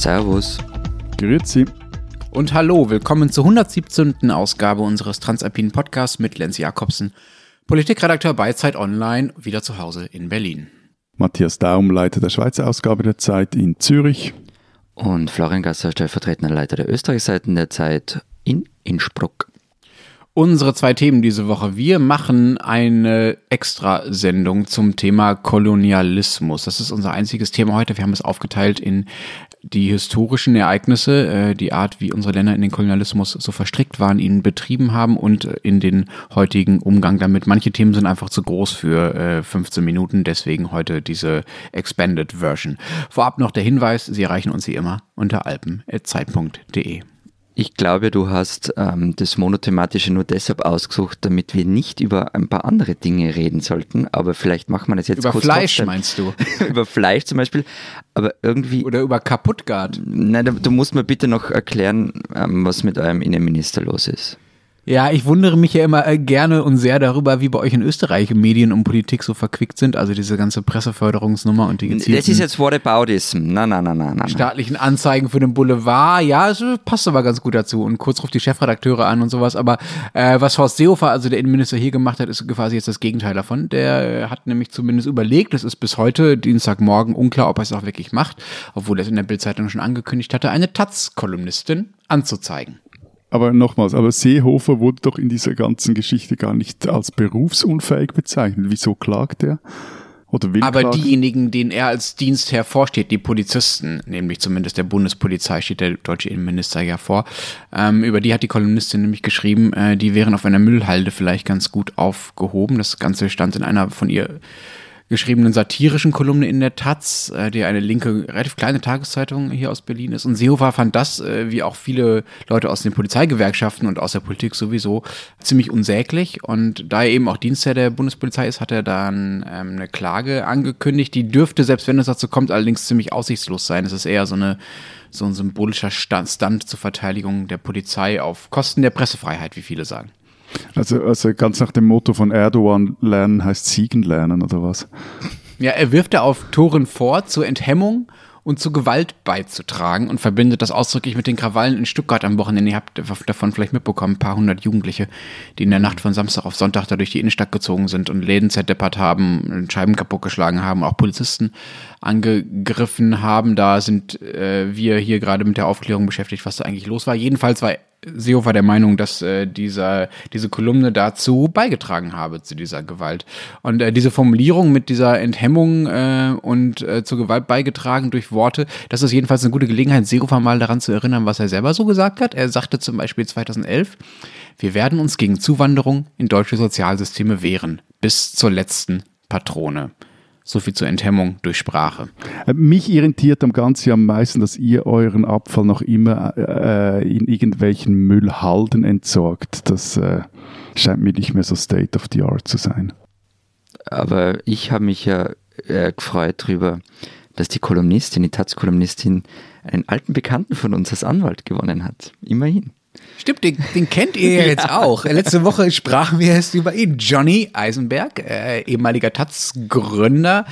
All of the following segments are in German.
Servus. Grüezi. Und hallo, willkommen zur 117. Ausgabe unseres Transalpinen Podcasts mit Lenz Jakobsen, Politikredakteur bei Zeit Online, wieder zu Hause in Berlin. Matthias Daum, Leiter der Schweizer Ausgabe der Zeit in Zürich. Und Florian Gasser, stellvertretender Leiter der Österreichseiten der Zeit in Innsbruck. Unsere zwei Themen diese Woche. Wir machen eine Extrasendung zum Thema Kolonialismus. Das ist unser einziges Thema heute. Wir haben es aufgeteilt in die historischen Ereignisse, äh, die Art, wie unsere Länder in den Kolonialismus so verstrickt waren, ihn betrieben haben und in den heutigen Umgang damit. Manche Themen sind einfach zu groß für 15 äh, Minuten, deswegen heute diese Expanded Version. Vorab noch der Hinweis, Sie erreichen uns wie immer unter alpen.zeit.de. Ich glaube, du hast ähm, das Monothematische nur deshalb ausgesucht, damit wir nicht über ein paar andere Dinge reden sollten. Aber vielleicht machen wir das jetzt über kurz. Über Fleisch trotzdem. meinst du? über Fleisch zum Beispiel. Aber irgendwie. Oder über Kaputtgard. Nein, du musst mir bitte noch erklären, ähm, was mit eurem Innenminister los ist. Ja, ich wundere mich ja immer äh, gerne und sehr darüber, wie bei euch in Österreich Medien und Politik so verquickt sind. Also diese ganze Presseförderungsnummer und die gezielten Das ist jetzt Whataboutism. Nein, nein, nein, nein, nein. Staatlichen Anzeigen für den Boulevard. Ja, es passt aber ganz gut dazu. Und kurz ruft die Chefredakteure an und sowas. Aber äh, was Horst Seehofer, also der Innenminister, hier gemacht hat, ist quasi jetzt das Gegenteil davon. Der hat nämlich zumindest überlegt, es ist bis heute, Dienstagmorgen, unklar, ob er es auch wirklich macht, obwohl er es in der Bildzeitung schon angekündigt hatte, eine Taz-Kolumnistin anzuzeigen. Aber nochmals, aber Seehofer wurde doch in dieser ganzen Geschichte gar nicht als berufsunfähig bezeichnet. Wieso klagt er? Oder will Aber klagen? diejenigen, denen er als Dienstherr vorsteht, die Polizisten, nämlich zumindest der Bundespolizei, steht der deutsche Innenminister ja vor, ähm, über die hat die Kolumnistin nämlich geschrieben, äh, die wären auf einer Müllhalde vielleicht ganz gut aufgehoben. Das Ganze stand in einer von ihr geschriebenen satirischen Kolumne in der Taz, äh, die eine linke, relativ kleine Tageszeitung hier aus Berlin ist. Und Seehofer fand das, äh, wie auch viele Leute aus den Polizeigewerkschaften und aus der Politik sowieso, ziemlich unsäglich. Und da er eben auch Dienstherr der Bundespolizei ist, hat er dann ähm, eine Klage angekündigt. Die dürfte, selbst wenn es dazu kommt, allerdings ziemlich aussichtslos sein. Es ist eher so eine so ein symbolischer Stand zur Verteidigung der Polizei auf Kosten der Pressefreiheit, wie viele sagen. Also, also ganz nach dem Motto von Erdogan, lernen heißt siegen lernen oder was? Ja, er wirft da auf Toren vor zur Enthemmung und zu Gewalt beizutragen und verbindet das ausdrücklich mit den Krawallen in Stuttgart am Wochenende. Ihr habt davon vielleicht mitbekommen, ein paar hundert Jugendliche, die in der Nacht von Samstag auf Sonntag da durch die Innenstadt gezogen sind und Läden zerdeppert haben, Scheiben kaputtgeschlagen haben, auch Polizisten angegriffen haben. Da sind äh, wir hier gerade mit der Aufklärung beschäftigt, was da eigentlich los war. Jedenfalls war Seehofer der Meinung, dass äh, dieser, diese Kolumne dazu beigetragen habe, zu dieser Gewalt. Und äh, diese Formulierung mit dieser Enthemmung äh, und äh, zur Gewalt beigetragen durch Worte, das ist jedenfalls eine gute Gelegenheit, Seehofer mal daran zu erinnern, was er selber so gesagt hat. Er sagte zum Beispiel 2011, wir werden uns gegen Zuwanderung in deutsche Sozialsysteme wehren, bis zur letzten Patrone. So viel zur Enthemmung durch Sprache. Äh, mich irritiert am Ganzen am meisten, dass ihr euren Abfall noch immer äh, in irgendwelchen Müllhalden entsorgt. Das äh, scheint mir nicht mehr so State of the Art zu sein. Aber ich habe mich ja äh, gefreut darüber, dass die Kolumnistin, die Taz-Kolumnistin, einen alten Bekannten von uns als Anwalt gewonnen hat. Immerhin. Stimmt, den, den kennt ihr ja jetzt auch. Letzte Woche sprachen wir erst über ihn. Johnny Eisenberg, äh, ehemaliger Taz-Gründer,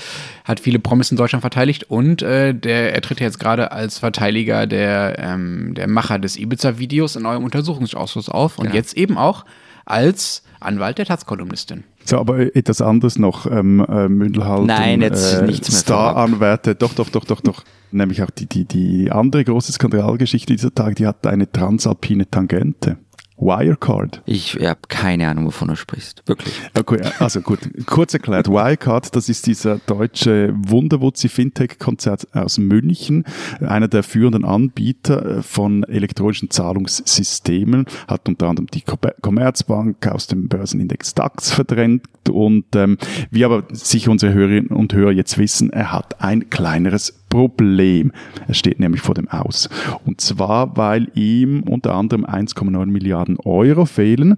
hat viele Promis in Deutschland verteidigt und äh, der, er tritt jetzt gerade als Verteidiger der, ähm, der Macher des Ibiza-Videos in eurem Untersuchungsausschuss auf und genau. jetzt eben auch als Anwalt der Taz-Kolumnistin. So, aber etwas anderes noch, ähm, äh, Mündelhalten, Nein, jetzt äh, nichts mehr. Star-Anwärter, doch, doch, doch, doch, doch. Nämlich auch die, die, die andere große Skandalgeschichte dieser Tage, die hat eine transalpine Tangente. Wirecard. Ich habe keine Ahnung, wovon du sprichst. Wirklich. Okay, also gut, kurz erklärt. Wirecard, das ist dieser deutsche Wunderwutzi-Fintech-Konzert aus München, einer der führenden Anbieter äh, von elektronischen Zahlungssystemen, hat unter anderem die Commerzbank aus dem Börsenindex DAX verdrängt und ähm, wie aber sich unsere Hörerinnen und Hörer jetzt wissen, er hat ein kleineres Problem. Er steht nämlich vor dem Aus. Und zwar, weil ihm unter anderem 1,9 Milliarden Euro fehlen.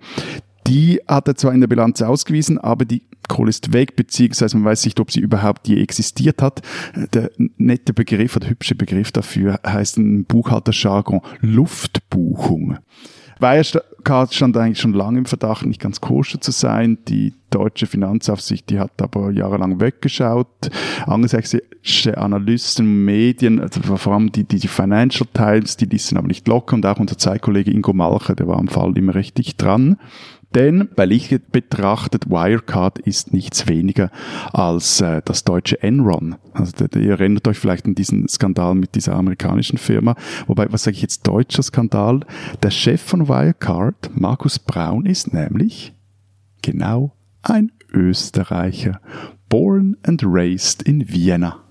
Die hat er zwar in der Bilanz ausgewiesen, aber die Kohle ist weg, beziehungsweise man weiß nicht, ob sie überhaupt je existiert hat. Der nette Begriff, der hübsche Begriff dafür heißt Buchhalterjargon Luftbuchung. Wirecard stand eigentlich schon lange im Verdacht, nicht ganz koscher zu sein. Die deutsche Finanzaufsicht, die hat aber jahrelang weggeschaut. Angelsächsische Analysten, Medien, also vor allem die, die, die Financial Times, die ließen aber nicht locker und auch unser Zeitkollege Ingo Malcher, der war am Fall immer richtig dran. Denn bei Licht betrachtet, Wirecard ist nichts weniger als äh, das deutsche Enron. Also ihr erinnert euch vielleicht an diesen Skandal mit dieser amerikanischen Firma. Wobei, was sage ich jetzt, deutscher Skandal? Der Chef von Wirecard, Markus Braun, ist nämlich genau ein Österreicher. Born and raised in Vienna.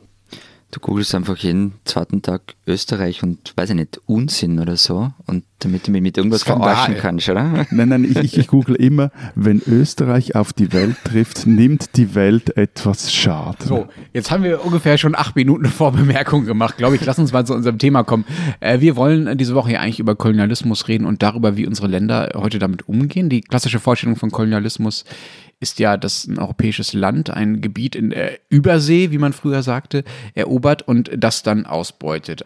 Du googelst einfach jeden zweiten Tag Österreich und weiß ich nicht, Unsinn oder so und damit du mich mit irgendwas Skandal. verarschen kannst, oder? Nein, nein, ich, ich google immer, wenn Österreich auf die Welt trifft, nimmt die Welt etwas Schaden. So, jetzt haben wir ungefähr schon acht Minuten Vorbemerkung gemacht, glaube ich. Lass uns mal zu unserem Thema kommen. Äh, wir wollen diese Woche ja eigentlich über Kolonialismus reden und darüber, wie unsere Länder heute damit umgehen. Die klassische Vorstellung von Kolonialismus ist ja, dass ein europäisches Land ein Gebiet in der Übersee, wie man früher sagte, erobert und das dann ausbeutet.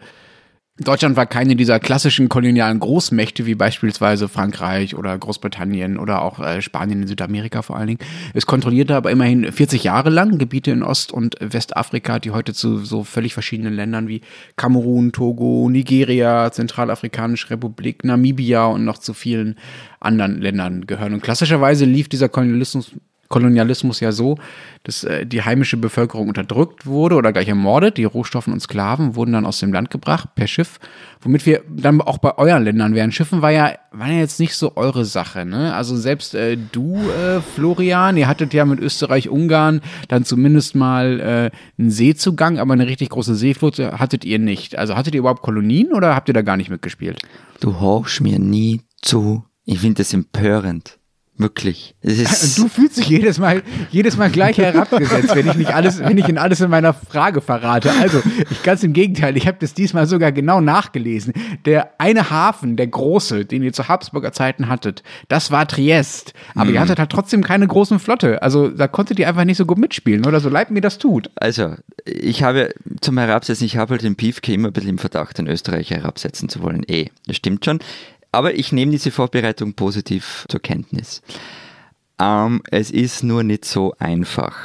Deutschland war keine dieser klassischen kolonialen Großmächte wie beispielsweise Frankreich oder Großbritannien oder auch äh, Spanien in Südamerika vor allen Dingen. Es kontrollierte aber immerhin 40 Jahre lang Gebiete in Ost- und Westafrika, die heute zu so völlig verschiedenen Ländern wie Kamerun, Togo, Nigeria, Zentralafrikanische Republik, Namibia und noch zu vielen anderen Ländern gehören. Und klassischerweise lief dieser Kolonialismus Kolonialismus ja so, dass äh, die heimische Bevölkerung unterdrückt wurde oder gleich ermordet. Die Rohstoffen und Sklaven wurden dann aus dem Land gebracht per Schiff, womit wir dann auch bei euren Ländern wären. Schiffen war ja, war ja jetzt nicht so eure Sache. Ne? Also selbst äh, du, äh, Florian, ihr hattet ja mit Österreich-Ungarn dann zumindest mal äh, einen Seezugang, aber eine richtig große Seeflotte hattet ihr nicht. Also hattet ihr überhaupt Kolonien oder habt ihr da gar nicht mitgespielt? Du horchst mir nie zu. Ich finde das empörend. Wirklich. du fühlst dich jedes Mal, jedes Mal gleich herabgesetzt, wenn ich nicht alles, wenn ich in alles in meiner Frage verrate. Also, ich ganz im Gegenteil, ich habe das diesmal sogar genau nachgelesen. Der eine Hafen, der große, den ihr zu Habsburger Zeiten hattet, das war Triest. Aber mhm. ihr hattet halt trotzdem keine großen Flotte. Also, da konntet ihr einfach nicht so gut mitspielen, oder so leid mir das tut. Also, ich habe zum Herabsetzen, ich habe halt den Piefke immer ein bisschen im Verdacht, den Österreicher herabsetzen zu wollen. Eh, das stimmt schon. Aber ich nehme diese Vorbereitung positiv zur Kenntnis. Ähm, es ist nur nicht so einfach.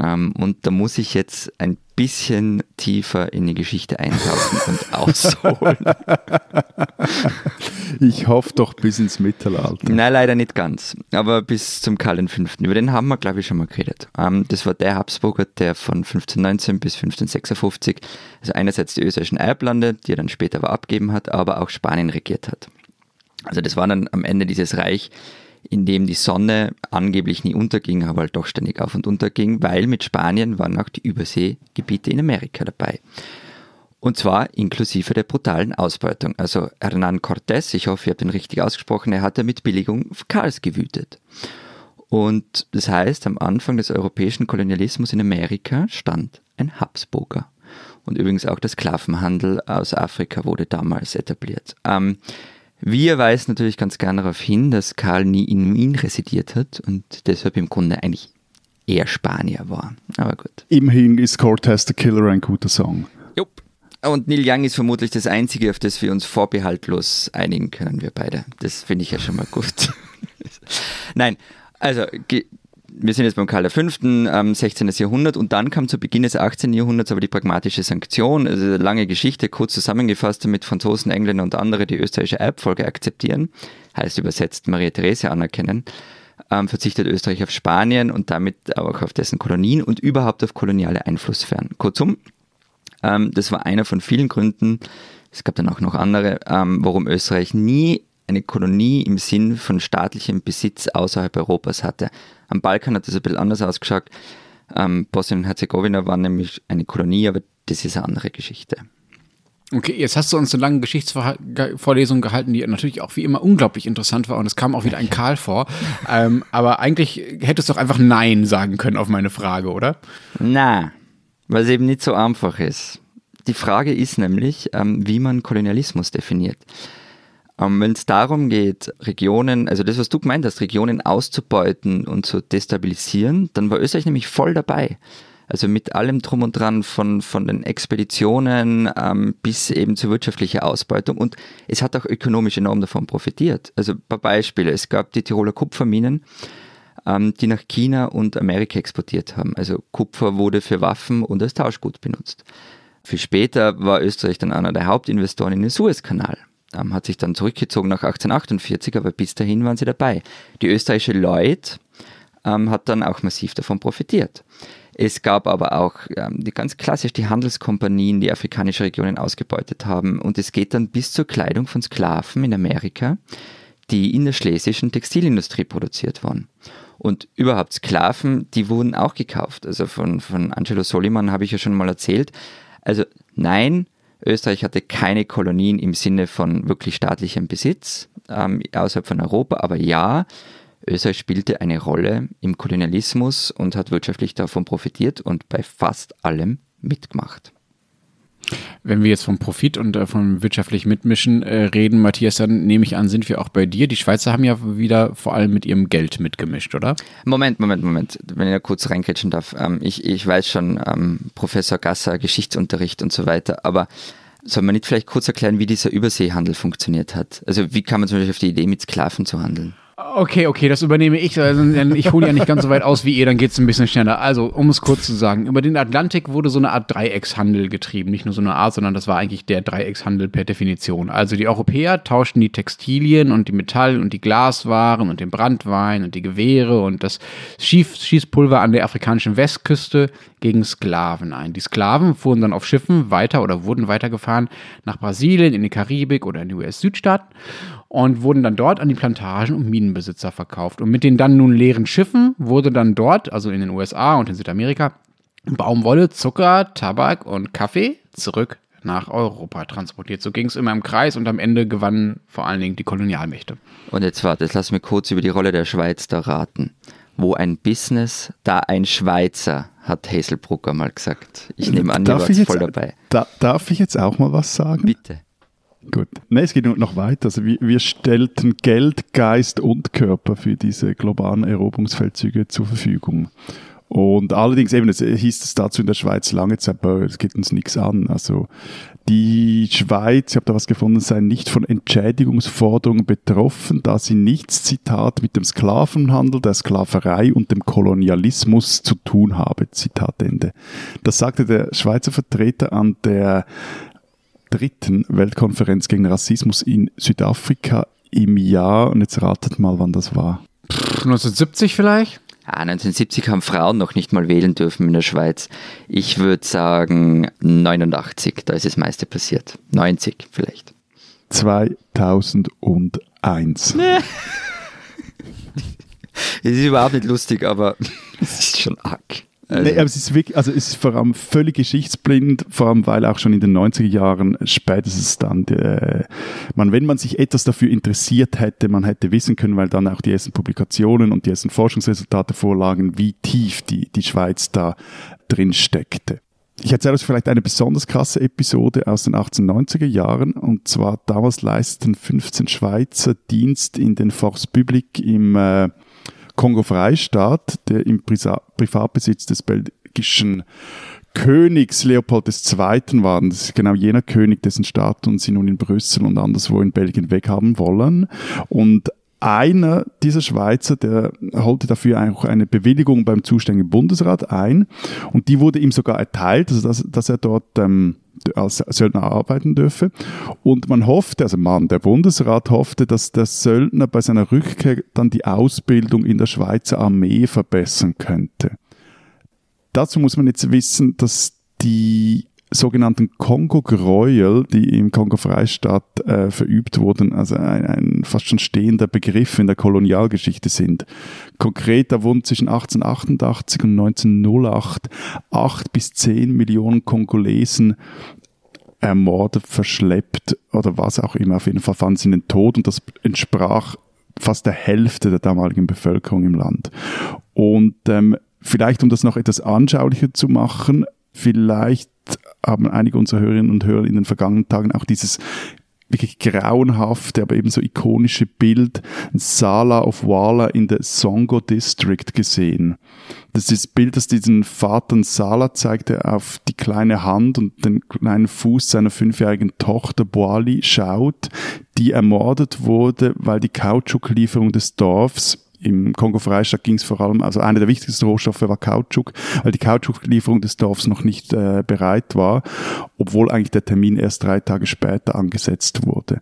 Ähm, und da muss ich jetzt ein bisschen tiefer in die Geschichte eintauchen und ausholen. Ich hoffe doch bis ins Mittelalter. Nein, leider nicht ganz. Aber bis zum Karl V. Über den haben wir, glaube ich, schon mal geredet. Ähm, das war der Habsburger, der von 1519 bis 1556, also einerseits die österreichischen Erblande, die er dann später aber abgeben hat, aber auch Spanien regiert hat. Also das war dann am Ende dieses Reich, in dem die Sonne angeblich nie unterging, aber halt doch ständig auf und unter ging, weil mit Spanien waren auch die Überseegebiete in Amerika dabei. Und zwar inklusive der brutalen Ausbeutung. Also Hernán Cortés, ich hoffe, ihr habt den richtig ausgesprochen, er hatte mit Billigung Karls gewütet. Und das heißt, am Anfang des europäischen Kolonialismus in Amerika stand ein Habsburger. Und übrigens auch der Sklavenhandel aus Afrika wurde damals etabliert. Ähm, wir weisen natürlich ganz gerne darauf hin, dass Karl nie in Wien residiert hat und deshalb im Grunde eigentlich eher Spanier war. Aber gut. Immerhin ist Cortez the Killer ein guter Song. Jupp. Und Neil Young ist vermutlich das Einzige, auf das wir uns vorbehaltlos einigen können, wir beide. Das finde ich ja schon mal gut. Nein, also wir sind jetzt beim Karl V., ähm, 16. Jahrhundert und dann kam zu Beginn des 18. Jahrhunderts aber die pragmatische Sanktion, also eine lange Geschichte, kurz zusammengefasst, damit Franzosen, Engländer und andere die österreichische Erbfolge akzeptieren, heißt übersetzt Maria Therese anerkennen, ähm, verzichtet Österreich auf Spanien und damit auch auf dessen Kolonien und überhaupt auf koloniale Einflusssphären. Kurzum, ähm, das war einer von vielen Gründen, es gab dann auch noch andere, ähm, warum Österreich nie eine Kolonie im Sinn von staatlichem Besitz außerhalb Europas hatte. Am Balkan hat das ein bisschen anders ausgeschaut. Ähm, Bosnien und Herzegowina war nämlich eine Kolonie, aber das ist eine andere Geschichte. Okay, jetzt hast du uns eine lange Geschichtsvorlesung gehalten, die natürlich auch wie immer unglaublich interessant war und es kam auch wieder ein Karl vor. ähm, aber eigentlich hättest du doch einfach Nein sagen können auf meine Frage, oder? Na, weil es eben nicht so einfach ist. Die Frage ist nämlich, ähm, wie man Kolonialismus definiert. Ähm, Wenn es darum geht, Regionen, also das, was du gemeint hast, Regionen auszubeuten und zu destabilisieren, dann war Österreich nämlich voll dabei. Also mit allem drum und dran von, von den Expeditionen ähm, bis eben zur wirtschaftlichen Ausbeutung. Und es hat auch ökonomisch enorm davon profitiert. Also ein paar Beispiele. Es gab die Tiroler Kupferminen, ähm, die nach China und Amerika exportiert haben. Also Kupfer wurde für Waffen und als Tauschgut benutzt. Viel später war Österreich dann einer der Hauptinvestoren in den Suezkanal. Ähm, hat sich dann zurückgezogen nach 1848, aber bis dahin waren sie dabei. Die österreichische Lloyd ähm, hat dann auch massiv davon profitiert. Es gab aber auch ähm, die ganz klassisch die Handelskompanien, die afrikanische Regionen ausgebeutet haben. Und es geht dann bis zur Kleidung von Sklaven in Amerika, die in der schlesischen Textilindustrie produziert waren. Und überhaupt Sklaven, die wurden auch gekauft. Also von, von Angelo Soliman habe ich ja schon mal erzählt. Also nein, Österreich hatte keine Kolonien im Sinne von wirklich staatlichem Besitz ähm, außerhalb von Europa, aber ja, Österreich spielte eine Rolle im Kolonialismus und hat wirtschaftlich davon profitiert und bei fast allem mitgemacht. Wenn wir jetzt vom Profit und äh, vom wirtschaftlichen Mitmischen äh, reden, Matthias, dann nehme ich an, sind wir auch bei dir. Die Schweizer haben ja wieder vor allem mit ihrem Geld mitgemischt, oder? Moment, Moment, Moment. Wenn ich da kurz reinkritschen darf. Ähm, ich, ich weiß schon, ähm, Professor Gasser, Geschichtsunterricht und so weiter, aber soll man nicht vielleicht kurz erklären, wie dieser Überseehandel funktioniert hat? Also wie kam man zum Beispiel auf die Idee, mit Sklaven zu handeln? Okay, okay, das übernehme ich. Also, ich hole ja nicht ganz so weit aus wie ihr, dann geht es ein bisschen schneller. Also, um es kurz zu sagen, über den Atlantik wurde so eine Art Dreieckshandel getrieben. Nicht nur so eine Art, sondern das war eigentlich der Dreieckshandel per Definition. Also die Europäer tauschten die Textilien und die Metall- und die Glaswaren und den Brandwein und die Gewehre und das Schießpulver an der afrikanischen Westküste gegen Sklaven ein. Die Sklaven fuhren dann auf Schiffen weiter oder wurden weitergefahren nach Brasilien, in die Karibik oder in die US-Südstaaten und wurden dann dort an die Plantagen und Minenbesitzer verkauft. Und mit den dann nun leeren Schiffen wurde dann dort, also in den USA und in Südamerika, Baumwolle, Zucker, Tabak und Kaffee zurück nach Europa transportiert. So ging es immer im Kreis und am Ende gewannen vor allen Dingen die Kolonialmächte. Und jetzt warte, jetzt lass mich kurz über die Rolle der Schweiz da raten. Wo ein Business, da ein Schweizer, hat Hazelbrucker mal gesagt. Ich nehme an, ihr wart voll dabei. Da, darf ich jetzt auch mal was sagen? Bitte. Gut. Nein, es geht noch weiter. Also wir, wir stellten Geld, Geist und Körper für diese globalen Eroberungsfeldzüge zur Verfügung. Und allerdings eben, es hieß es dazu in der Schweiz lange Zeit, es geht uns nichts an. Also die Schweiz, ich habe da was gefunden, sei nicht von Entschädigungsforderungen betroffen, da sie nichts, Zitat, mit dem Sklavenhandel, der Sklaverei und dem Kolonialismus zu tun habe. Zitat Ende. Das sagte der Schweizer Vertreter an der dritten Weltkonferenz gegen Rassismus in Südafrika im Jahr, und jetzt ratet mal, wann das war. 1970 vielleicht? Ja, 1970 haben Frauen noch nicht mal wählen dürfen in der Schweiz. Ich würde sagen 89, da ist das meiste passiert. 90 vielleicht. 2001. es ist überhaupt nicht lustig, aber es ist schon arg. Also. Nee, aber es ist wirklich, also es ist vor allem völlig geschichtsblind, vor allem weil auch schon in den 90er Jahren spätestens dann, äh, man, wenn man sich etwas dafür interessiert hätte, man hätte wissen können, weil dann auch die ersten Publikationen und die ersten Forschungsresultate vorlagen, wie tief die, die Schweiz da drin steckte. Ich erzähle euch vielleicht eine besonders krasse Episode aus den 1890er Jahren. Und zwar damals leisteten 15 Schweizer Dienst in den Force Public im äh, Kongo-Freistaat, der im Privatbesitz des belgischen Königs Leopold II. war. Das ist genau jener König, dessen Statuen sie nun in Brüssel und anderswo in Belgien weghaben wollen. Und einer dieser Schweizer, der holte dafür auch eine Bewilligung beim zuständigen Bundesrat ein und die wurde ihm sogar erteilt, also dass, dass er dort ähm, als Söldner arbeiten dürfe. Und man hoffte, also man, der Bundesrat hoffte, dass der Söldner bei seiner Rückkehr dann die Ausbildung in der Schweizer Armee verbessern könnte. Dazu muss man jetzt wissen, dass die sogenannten Kongo-Gräuel, die im Kongo-Freistaat äh, verübt wurden, also ein, ein, fast schon stehender Begriff in der Kolonialgeschichte sind. Konkret, da wurden zwischen 1888 und 1908 acht bis zehn Millionen Kongolesen ermordet, verschleppt oder was auch immer. Auf jeden Fall fanden sie den Tod und das entsprach fast der Hälfte der damaligen Bevölkerung im Land. Und ähm, vielleicht, um das noch etwas anschaulicher zu machen, vielleicht haben einige unserer Hörerinnen und Hörer in den vergangenen Tagen auch dieses wirklich grauenhafte, aber ebenso ikonische Bild Sala of Wala in der Songo District gesehen. Das ist das Bild, das diesen Vater Sala zeigt, der auf die kleine Hand und den kleinen Fuß seiner fünfjährigen Tochter Boali schaut, die ermordet wurde, weil die Kautschuklieferung des Dorfs im Kongo-Freistaat ging es vor allem, also einer der wichtigsten Rohstoffe war Kautschuk, weil die Kautschuklieferung des Dorfs noch nicht äh, bereit war, obwohl eigentlich der Termin erst drei Tage später angesetzt wurde.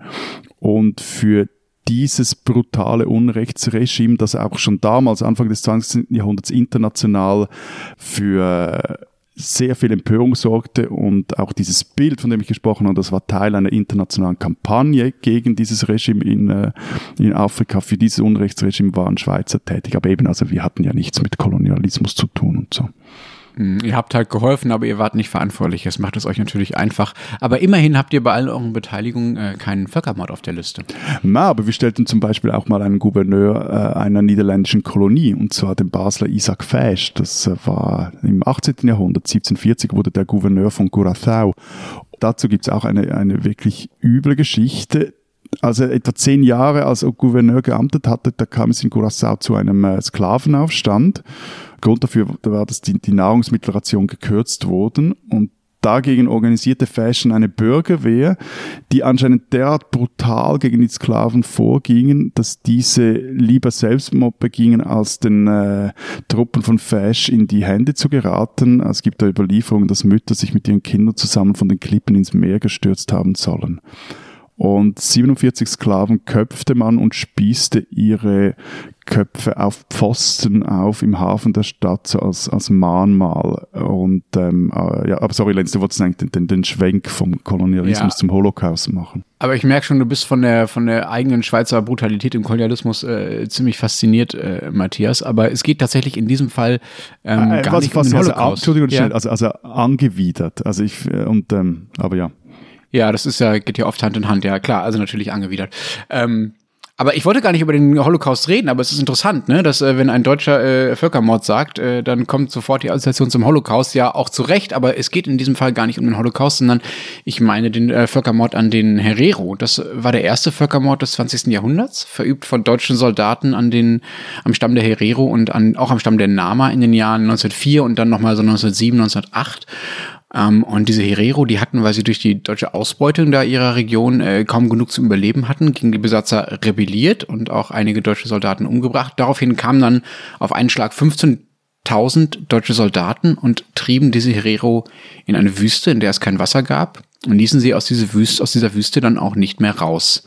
Und für dieses brutale Unrechtsregime, das auch schon damals, Anfang des 20. Jahrhunderts, international für sehr viel Empörung sorgte und auch dieses Bild, von dem ich gesprochen habe, das war Teil einer internationalen Kampagne gegen dieses Regime in, äh, in Afrika. Für dieses Unrechtsregime waren Schweizer tätig, aber eben, also wir hatten ja nichts mit Kolonialismus zu tun und so. Hm, ihr habt halt geholfen, aber ihr wart nicht verantwortlich. Das macht es euch natürlich einfach. Aber immerhin habt ihr bei allen euren Beteiligungen äh, keinen Völkermord auf der Liste. Na, aber wir stellten zum Beispiel auch mal einen Gouverneur äh, einer niederländischen Kolonie, und zwar den Basler Isaac Fesch. Das äh, war im 18. Jahrhundert, 1740 wurde der Gouverneur von Curaçao. Dazu gibt es auch eine, eine wirklich üble Geschichte als er etwa zehn Jahre als Gouverneur geamtet hatte, da kam es in Curaçao zu einem äh, Sklavenaufstand. Grund dafür war, dass die, die Nahrungsmittelration gekürzt wurden und Dagegen organisierte Fashion eine Bürgerwehr, die anscheinend derart brutal gegen die Sklaven vorgingen, dass diese lieber Selbstmord begingen, als den äh, Truppen von Fash in die Hände zu geraten. Es gibt da Überlieferungen, dass Mütter sich mit ihren Kindern zusammen von den Klippen ins Meer gestürzt haben sollen. Und 47 Sklaven köpfte man und spießte ihre Köpfe auf Pfosten auf im Hafen der Stadt so als, als Mahnmal. Und ähm, äh, ja, aber sorry, Lenz, du wolltest eigentlich den, den, den Schwenk vom Kolonialismus ja. zum Holocaust machen. Aber ich merke schon, du bist von der von der eigenen Schweizer Brutalität im Kolonialismus äh, ziemlich fasziniert, äh, Matthias. Aber es geht tatsächlich in diesem Fall ähm, äh, gar was, nicht was, um den Holocaust. Also, Entschuldigung, ja. also, also angewidert. Also ich äh, und ähm, aber ja. Ja, das ist ja, geht ja oft Hand in Hand, ja klar, also natürlich angewidert. Ähm, aber ich wollte gar nicht über den Holocaust reden, aber es ist interessant, ne, dass äh, wenn ein Deutscher äh, Völkermord sagt, äh, dann kommt sofort die Assoziation zum Holocaust, ja auch zu Recht, aber es geht in diesem Fall gar nicht um den Holocaust, sondern ich meine den äh, Völkermord an den Herero. Das war der erste Völkermord des 20. Jahrhunderts, verübt von deutschen Soldaten an den, am Stamm der Herero und an, auch am Stamm der Nama in den Jahren 1904 und dann nochmal so 1907, 1908. Ähm, und diese Herero, die hatten, weil sie durch die deutsche Ausbeutung da ihrer Region äh, kaum genug zum Überleben hatten, gegen die Besatzer rebelliert und auch einige deutsche Soldaten umgebracht. Daraufhin kamen dann auf einen Schlag 15.000 deutsche Soldaten und trieben diese Herero in eine Wüste, in der es kein Wasser gab und ließen sie aus dieser Wüste, aus dieser Wüste dann auch nicht mehr raus.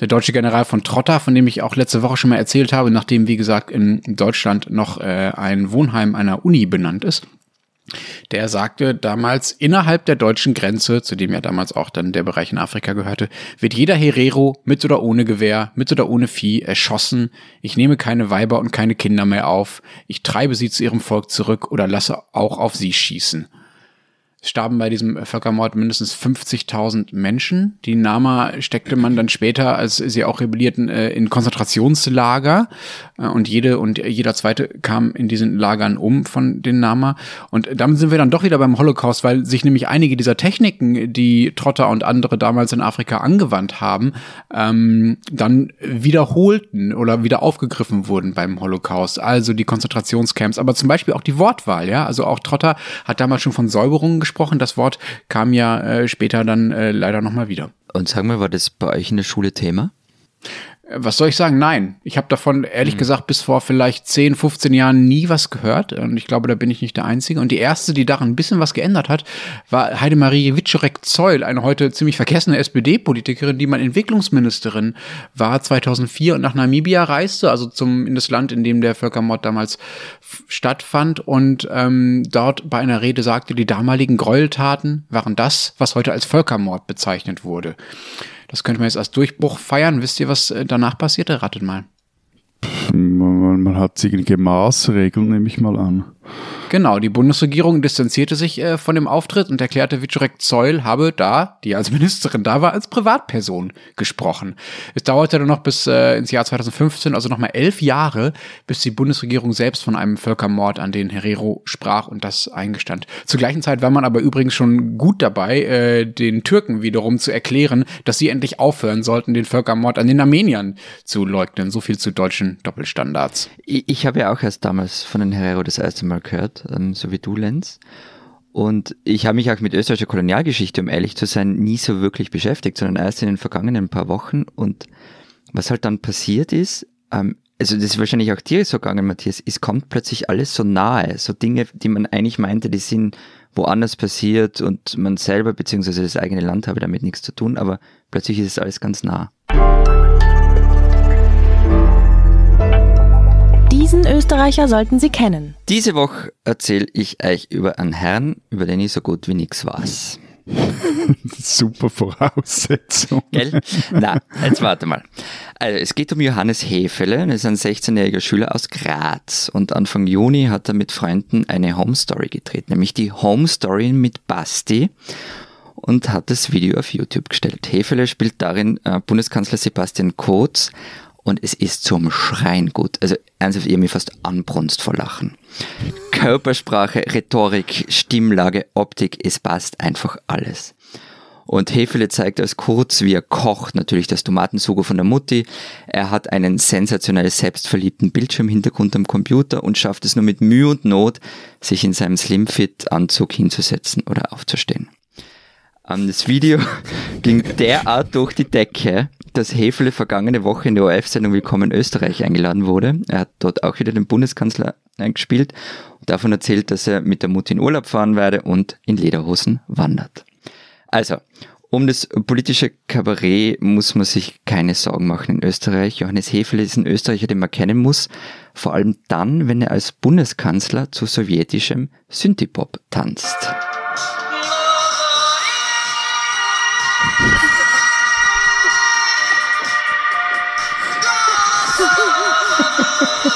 Der deutsche General von Trotter, von dem ich auch letzte Woche schon mal erzählt habe, nachdem, wie gesagt, in Deutschland noch äh, ein Wohnheim einer Uni benannt ist, der sagte damals, innerhalb der deutschen Grenze, zu dem ja damals auch dann der Bereich in Afrika gehörte, wird jeder Herero mit oder ohne Gewehr, mit oder ohne Vieh erschossen. Ich nehme keine Weiber und keine Kinder mehr auf. Ich treibe sie zu ihrem Volk zurück oder lasse auch auf sie schießen. Starben bei diesem Völkermord mindestens 50.000 Menschen. Die Nama steckte man dann später, als sie auch rebellierten, äh, in Konzentrationslager. Äh, und jede und jeder zweite kam in diesen Lagern um von den Nama. Und damit sind wir dann doch wieder beim Holocaust, weil sich nämlich einige dieser Techniken, die Trotter und andere damals in Afrika angewandt haben, ähm, dann wiederholten oder wieder aufgegriffen wurden beim Holocaust. Also die Konzentrationscamps, aber zum Beispiel auch die Wortwahl. Ja, also auch Trotter hat damals schon von Säuberungen gesprochen gesprochen. Das Wort kam ja äh, später dann äh, leider nochmal wieder. Und sag mal, war das bei euch in der Schule Thema? Was soll ich sagen? Nein. Ich habe davon ehrlich mhm. gesagt bis vor vielleicht 10, 15 Jahren nie was gehört. Und ich glaube, da bin ich nicht der Einzige. Und die erste, die daran ein bisschen was geändert hat, war Heidemarie Wiczorek-Zeul, eine heute ziemlich vergessene SPD-Politikerin, die mal Entwicklungsministerin war 2004 und nach Namibia reiste, also zum, in das Land, in dem der Völkermord damals stattfand. Und ähm, dort bei einer Rede sagte, die damaligen Gräueltaten waren das, was heute als Völkermord bezeichnet wurde. Das könnte man jetzt als Durchbruch feiern. Wisst ihr, was äh, danach passierte? Ratet mal. Man, man hat sicherliche Maßregeln, nehme ich mal an. Genau, die Bundesregierung distanzierte sich äh, von dem Auftritt und erklärte, Wiczorek Zeul habe da, die als Ministerin da war, als Privatperson gesprochen. Es dauerte dann noch bis äh, ins Jahr 2015, also nochmal elf Jahre, bis die Bundesregierung selbst von einem Völkermord an den Herero sprach und das eingestand. Zur gleichen Zeit war man aber übrigens schon gut dabei, äh, den Türken wiederum zu erklären, dass sie endlich aufhören sollten, den Völkermord an den Armeniern zu leugnen. So viel zu deutschen Doppelstandards. Ich, ich habe ja auch erst damals von den Herero das erste Mal gehört, ähm, so wie du, Lenz. Und ich habe mich auch mit österreichischer Kolonialgeschichte, um ehrlich zu sein, nie so wirklich beschäftigt, sondern erst in den vergangenen paar Wochen. Und was halt dann passiert ist, ähm, also das ist wahrscheinlich auch dir so gegangen, Matthias, es kommt plötzlich alles so nahe, so Dinge, die man eigentlich meinte, die sind woanders passiert und man selber beziehungsweise das eigene Land habe damit nichts zu tun, aber plötzlich ist es alles ganz nah. Diesen Österreicher sollten Sie kennen. Diese Woche erzähle ich euch über einen Herrn, über den ich so gut wie nichts weiß. Super Voraussetzung. Gell? Na, jetzt warte mal. Also, es geht um Johannes Hefele, er ist ein 16-jähriger Schüler aus Graz und Anfang Juni hat er mit Freunden eine Home Story gedreht, nämlich die Home Story mit Basti und hat das Video auf YouTube gestellt. Hefele spielt darin äh, Bundeskanzler Sebastian Kurz und es ist zum Schreien gut. Also ernsthaft, ihr mich fast anbrunst vor Lachen. Körpersprache, Rhetorik, Stimmlage, Optik, es passt einfach alles. Und Hefele zeigt als kurz, wie er kocht, natürlich das Tomatensugo von der Mutti. Er hat einen sensationell selbstverliebten Bildschirmhintergrund am Computer und schafft es nur mit Mühe und Not, sich in seinem Slimfit-Anzug hinzusetzen oder aufzustehen. Das Video ging derart durch die Decke, dass Hefele vergangene Woche in der ORF-Sendung Willkommen Österreich eingeladen wurde. Er hat dort auch wieder den Bundeskanzler eingespielt und davon erzählt, dass er mit der Mutter in Urlaub fahren werde und in Lederhosen wandert. Also, um das politische Kabarett muss man sich keine Sorgen machen in Österreich. Johannes Hefele ist ein Österreicher, den man kennen muss, vor allem dann, wenn er als Bundeskanzler zu sowjetischem Synthipop tanzt.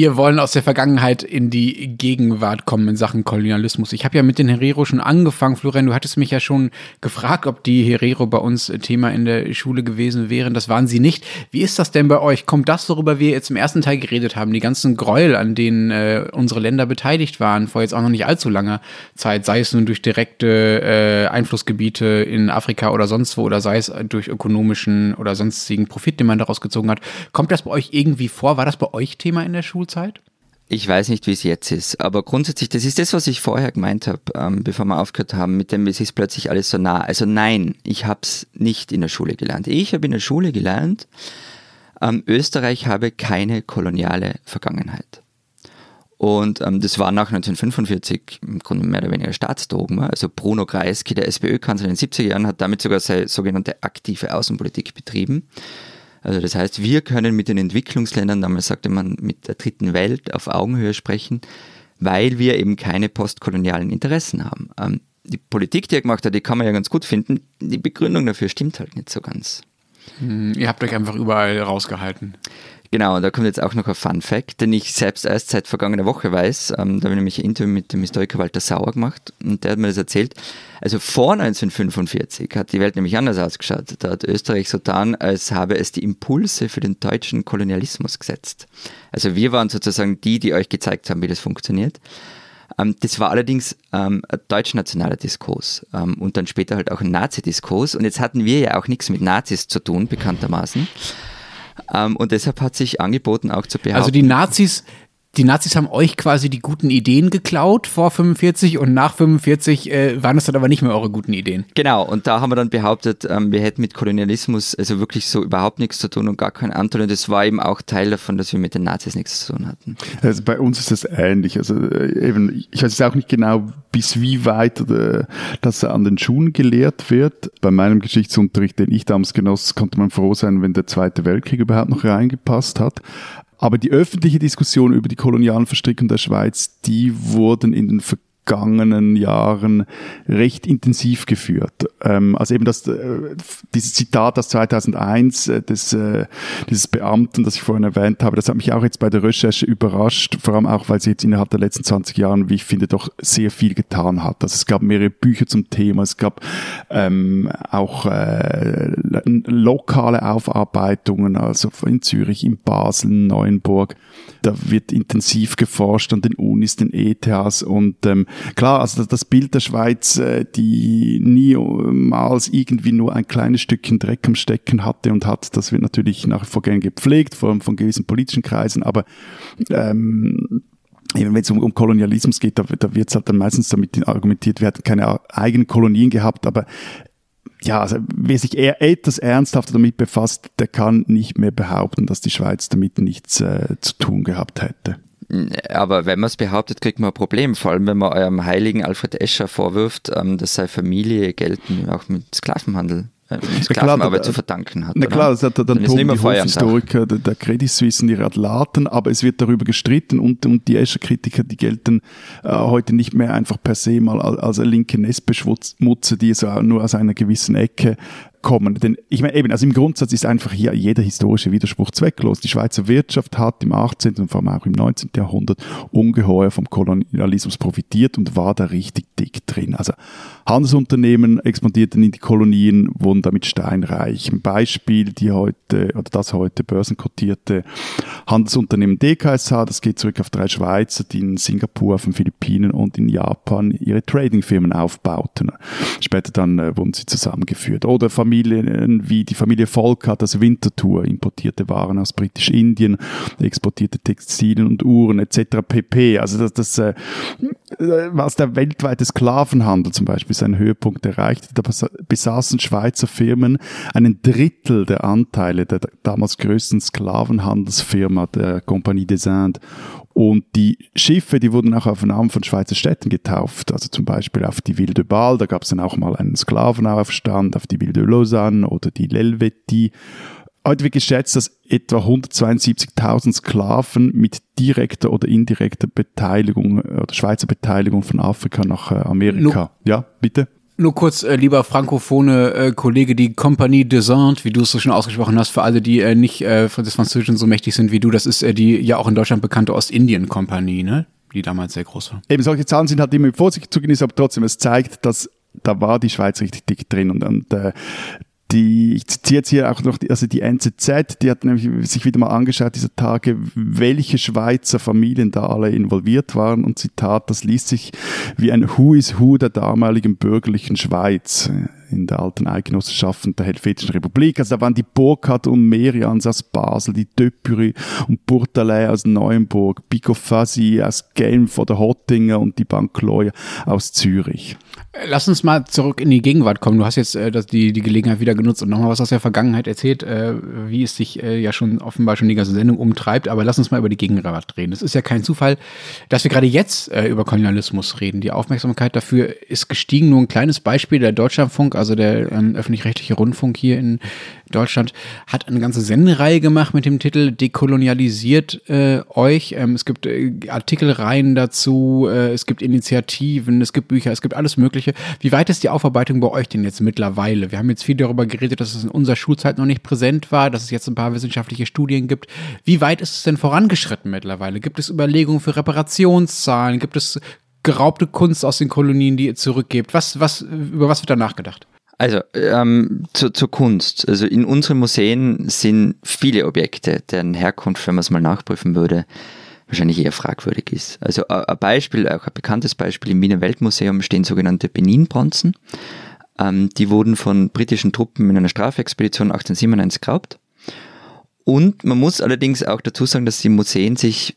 Wir wollen aus der Vergangenheit in die Gegenwart kommen in Sachen Kolonialismus. Ich habe ja mit den Herero schon angefangen. Florian, du hattest mich ja schon gefragt, ob die Herero bei uns Thema in der Schule gewesen wären. Das waren sie nicht. Wie ist das denn bei euch? Kommt das, worüber wir jetzt im ersten Teil geredet haben, die ganzen Gräuel, an denen äh, unsere Länder beteiligt waren, vor jetzt auch noch nicht allzu langer Zeit, sei es nun durch direkte äh, Einflussgebiete in Afrika oder sonst wo, oder sei es durch ökonomischen oder sonstigen Profit, den man daraus gezogen hat. Kommt das bei euch irgendwie vor? War das bei euch Thema in der Schulzeit? Ich weiß nicht, wie es jetzt ist, aber grundsätzlich, das ist das, was ich vorher gemeint habe, ähm, bevor wir aufgehört haben, mit dem, es ist plötzlich alles so nah. Also nein, ich habe es nicht in der Schule gelernt. Ich habe in der Schule gelernt, ähm, Österreich habe keine koloniale Vergangenheit. Und ähm, das war nach 1945 im Grunde mehr oder weniger Staatsdogma. Also Bruno Kreisky, der SPÖ-Kanzler in den 70er Jahren, hat damit sogar seine sogenannte aktive Außenpolitik betrieben. Also das heißt, wir können mit den Entwicklungsländern, damals sagte man, mit der dritten Welt auf Augenhöhe sprechen, weil wir eben keine postkolonialen Interessen haben. Ähm, die Politik, die er gemacht hat, die kann man ja ganz gut finden. Die Begründung dafür stimmt halt nicht so ganz. Hm, ihr habt euch einfach überall rausgehalten. Genau, und da kommt jetzt auch noch ein Fun Fact, den ich selbst erst seit vergangener Woche weiß. Ähm, da habe ich nämlich ein Interview mit dem Historiker Walter Sauer gemacht und der hat mir das erzählt. Also vor 1945 hat die Welt nämlich anders ausgeschaut. Da hat Österreich so getan, als habe es die Impulse für den deutschen Kolonialismus gesetzt. Also wir waren sozusagen die, die euch gezeigt haben, wie das funktioniert. Ähm, das war allerdings ähm, ein deutsch-nationaler Diskurs ähm, und dann später halt auch ein Nazi-Diskurs. Und jetzt hatten wir ja auch nichts mit Nazis zu tun, bekanntermaßen. Ähm, und deshalb hat sich angeboten, auch zu behaupten. Also die Nazis, die Nazis haben euch quasi die guten Ideen geklaut vor 45 und nach 45 äh, waren es dann aber nicht mehr eure guten Ideen. Genau, und da haben wir dann behauptet, ähm, wir hätten mit Kolonialismus also wirklich so überhaupt nichts zu tun und gar keinen Anteil. Und das war eben auch Teil davon, dass wir mit den Nazis nichts zu tun hatten. Also bei uns ist das ähnlich. Also äh, eben, ich weiß jetzt auch nicht genau, bis wie weit äh, das an den Schulen gelehrt wird. Bei meinem Geschichtsunterricht, den ich damals genoss, konnte man froh sein, wenn der Zweite Weltkrieg überhaupt noch reingepasst hat. Aber die öffentliche Diskussion über die kolonialen Verstrickungen der Schweiz, die wurden in den vergangenen Jahren recht intensiv geführt. Ähm, also eben das, äh, dieses Zitat aus 2001 äh, des, äh, dieses Beamten, das ich vorhin erwähnt habe, das hat mich auch jetzt bei der Recherche überrascht, vor allem auch, weil sie jetzt innerhalb der letzten 20 Jahren, wie ich finde, doch sehr viel getan hat. Also es gab mehrere Bücher zum Thema, es gab ähm, auch äh, lokale Aufarbeitungen, also in Zürich, in Basel, Neuenburg. Da wird intensiv geforscht an den Unis, den ETHs und ähm, klar, also das Bild der Schweiz, äh, die niemals irgendwie nur ein kleines Stückchen Dreck am Stecken hatte und hat, das wird natürlich nach wie vor gern gepflegt, vor allem von gewissen politischen Kreisen, aber ähm, wenn es um, um Kolonialismus geht, da, da wird es halt dann meistens damit argumentiert, wir hatten keine eigenen Kolonien gehabt, aber ja, also wer sich eher etwas ernsthafter damit befasst, der kann nicht mehr behaupten, dass die Schweiz damit nichts äh, zu tun gehabt hätte. Aber wenn man es behauptet, kriegt man ein Problem. Vor allem, wenn man eurem heiligen Alfred Escher vorwirft, ähm, dass seine Familie gelten auch mit Sklavenhandel äh, Sklavenarbeit zu verdanken hat. Na klar, das hat dann, dann Tobi Hofhistoriker der, der Credit Suisse und ihre Atlaten, aber es wird darüber gestritten und, und die Escher-Kritiker, die gelten äh, heute nicht mehr einfach per se mal als, als linke Nestbeschmutzer, die so nur aus einer gewissen Ecke kommen. Denn ich meine eben, also im Grundsatz ist einfach hier jeder historische Widerspruch zwecklos. Die Schweizer Wirtschaft hat im 18. und vor allem auch im 19. Jahrhundert ungeheuer vom Kolonialismus profitiert und war da richtig dick drin. Also Handelsunternehmen expandierten in die Kolonien, wurden damit steinreich. Ein Beispiel, die heute, oder das heute börsenkotierte Handelsunternehmen DKSH, das geht zurück auf drei Schweizer, die in Singapur, auf den Philippinen und in Japan ihre Tradingfirmen aufbauten. Später dann äh, wurden sie zusammengeführt. Oder Familien wie die Familie Volk hat das Winterthur, importierte Waren aus Britisch-Indien, exportierte Textilien und Uhren etc. pp. Also das, das äh, was der weltweite Sklavenhandel zum Beispiel seinen Höhepunkt erreichte, da besaßen Schweizer Firmen einen Drittel der Anteile der damals größten Sklavenhandelsfirma, der Compagnie des Indes. Und die Schiffe, die wurden auch auf den Namen von Schweizer Städten getauft, also zum Beispiel auf die Ville de Bâle, da gab es dann auch mal einen Sklavenaufstand, auf die Ville de Lausanne oder die L'Helvetie. Heute wird geschätzt, dass etwa 172.000 Sklaven mit direkter oder indirekter Beteiligung oder Schweizer Beteiligung von Afrika nach äh, Amerika. Lu ja, bitte. Nur kurz, äh, lieber frankophone äh, Kollege, die Compagnie des Indes, wie du es so schon ausgesprochen hast, für alle, die äh, nicht äh, des Französischen so mächtig sind wie du, das ist äh, die ja auch in Deutschland bekannte Ostindien-Kompanie, ne? die damals sehr groß war. Eben solche Zahlen sind halt immer mit Vorsicht zu genießen, aber trotzdem, es zeigt, dass da war die Schweiz richtig dick drin und, und äh, die, ich zitiere jetzt hier auch noch, die, also die NZZ, die hat nämlich sich wieder mal angeschaut dieser Tage, welche Schweizer Familien da alle involviert waren und Zitat, das liest sich wie ein Who is Who der damaligen bürgerlichen Schweiz in der alten Eidgenossenschaften der Helvetischen Republik. Also da waren die Burkhardt und Merians aus Basel, die Döpüri und Burtalais aus Neuenburg, Pico Fassi aus Genf oder Hottinger und die Bankloya aus Zürich. Lass uns mal zurück in die Gegenwart kommen. Du hast jetzt äh, die, die Gelegenheit wieder genutzt und nochmal was aus der Vergangenheit erzählt, äh, wie es sich äh, ja schon offenbar schon die ganze Sendung umtreibt. Aber lass uns mal über die Gegenwart reden. Es ist ja kein Zufall, dass wir gerade jetzt äh, über Kolonialismus reden. Die Aufmerksamkeit dafür ist gestiegen. Nur ein kleines Beispiel. Der Deutschlandfunk, also der ähm, öffentlich-rechtliche Rundfunk hier in Deutschland, hat eine ganze Sendereihe gemacht mit dem Titel Dekolonialisiert äh, euch. Ähm, es gibt äh, Artikelreihen dazu, äh, es gibt Initiativen, es gibt Bücher, es gibt alles Mögliche. Wie weit ist die Aufarbeitung bei euch denn jetzt mittlerweile? Wir haben jetzt viel darüber geredet, dass es in unserer Schulzeit noch nicht präsent war, dass es jetzt ein paar wissenschaftliche Studien gibt. Wie weit ist es denn vorangeschritten mittlerweile? Gibt es Überlegungen für Reparationszahlen? Gibt es geraubte Kunst aus den Kolonien, die ihr zurückgebt? Was, was, über was wird da nachgedacht? Also ähm, zu, zur Kunst. Also in unseren Museen sind viele Objekte, deren Herkunft, wenn man es mal nachprüfen würde, wahrscheinlich eher fragwürdig ist. Also ein Beispiel, auch ein bekanntes Beispiel, im Wiener Weltmuseum stehen sogenannte Benin-Bronzen. Ähm, die wurden von britischen Truppen in einer Strafexpedition 1897 geraubt. Und man muss allerdings auch dazu sagen, dass die Museen sich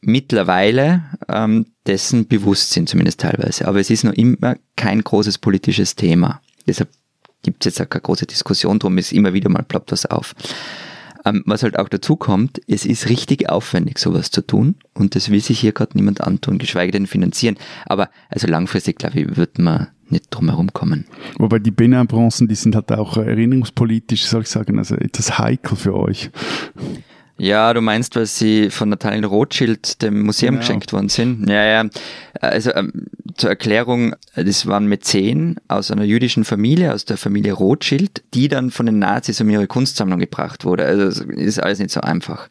mittlerweile ähm, dessen bewusst sind, zumindest teilweise. Aber es ist noch immer kein großes politisches Thema. Deshalb gibt es jetzt auch keine große Diskussion drum, ist immer wieder mal ploppt was auf. Ähm, was halt auch dazu kommt, es ist richtig aufwendig, sowas zu tun und das will sich hier gerade niemand antun, geschweige denn finanzieren. Aber also langfristig, glaube ich, wird man nicht drum herum kommen. Wobei die Benin-Bronzen, die sind halt auch erinnerungspolitisch, soll ich sagen, also etwas heikel für euch. Ja, du meinst, weil sie von Nathaniel Rothschild dem Museum Genau. geschenkt worden sind? Ja, ja. Also ähm, zur Erklärung, das waren Mäzen aus einer jüdischen Familie, aus der Familie Rothschild, die dann von den Nazis um ihre Kunstsammlung gebracht wurde. Also es ist alles nicht so einfach.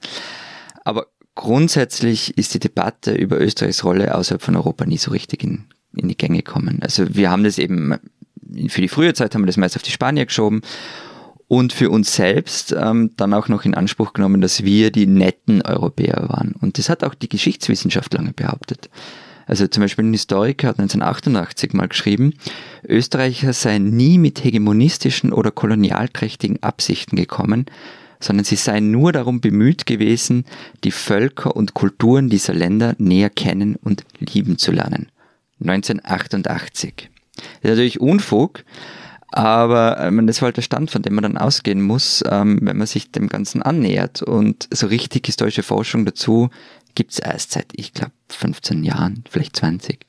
Aber grundsätzlich ist die Debatte über Österreichs Rolle außerhalb von Europa nie so richtig in, in die Gänge gekommen. Also wir haben das eben, für die frühe Zeit haben wir das meist auf die Spanier geschoben und für uns selbst ähm, dann auch noch in Anspruch genommen, dass wir die netten Europäer waren. Und das hat auch die Geschichtswissenschaft lange behauptet. Also zum Beispiel ein Historiker hat 1988 mal geschrieben, Österreicher seien nie mit hegemonistischen oder kolonialträchtigen Absichten gekommen, sondern sie seien nur darum bemüht gewesen, die Völker und Kulturen dieser Länder näher kennen und lieben zu lernen. 1988. Das ist natürlich Unfug, aber äh, das war halt der Stand, von dem man dann ausgehen muss, ähm, wenn man sich dem Ganzen annähert. Und so richtig historische Forschung dazu gibt es erst seit, ich glaube, 15 Jahren, vielleicht 20.